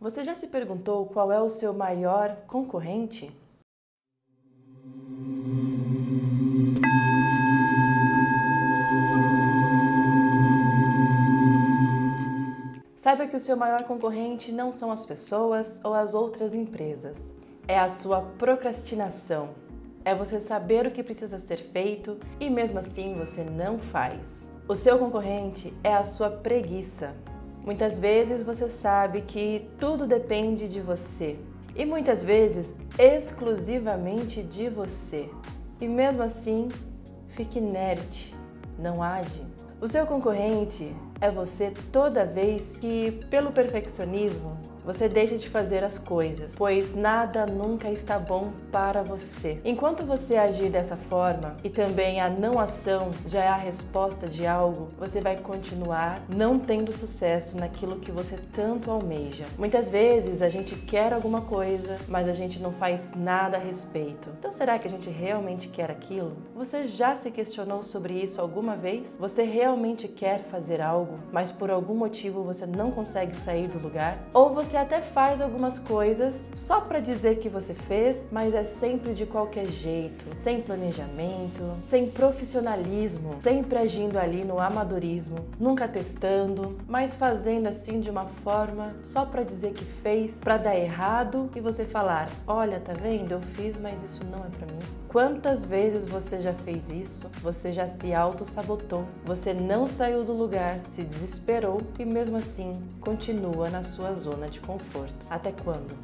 Você já se perguntou qual é o seu maior concorrente? Saiba que o seu maior concorrente não são as pessoas ou as outras empresas, é a sua procrastinação. É você saber o que precisa ser feito e mesmo assim você não faz. O seu concorrente é a sua preguiça. Muitas vezes você sabe que tudo depende de você e muitas vezes exclusivamente de você. E mesmo assim, fique inerte, não age. O seu concorrente é você toda vez que, pelo perfeccionismo, você deixa de fazer as coisas, pois nada nunca está bom para você. Enquanto você agir dessa forma e também a não ação já é a resposta de algo, você vai continuar não tendo sucesso naquilo que você tanto almeja. Muitas vezes a gente quer alguma coisa, mas a gente não faz nada a respeito. Então será que a gente realmente quer aquilo? Você já se questionou sobre isso alguma vez? Você realmente quer fazer algo, mas por algum motivo você não consegue sair do lugar? Ou você até faz algumas coisas só para dizer que você fez, mas é sempre de qualquer jeito, sem planejamento, sem profissionalismo, sempre agindo ali no amadorismo, nunca testando, mas fazendo assim de uma forma só para dizer que fez, para dar errado e você falar: "Olha, tá vendo? Eu fiz, mas isso não é para mim". Quantas vezes você já fez isso? Você já se auto-sabotou? Você não saiu do lugar, se desesperou e mesmo assim continua na sua zona de conforto. Até quando?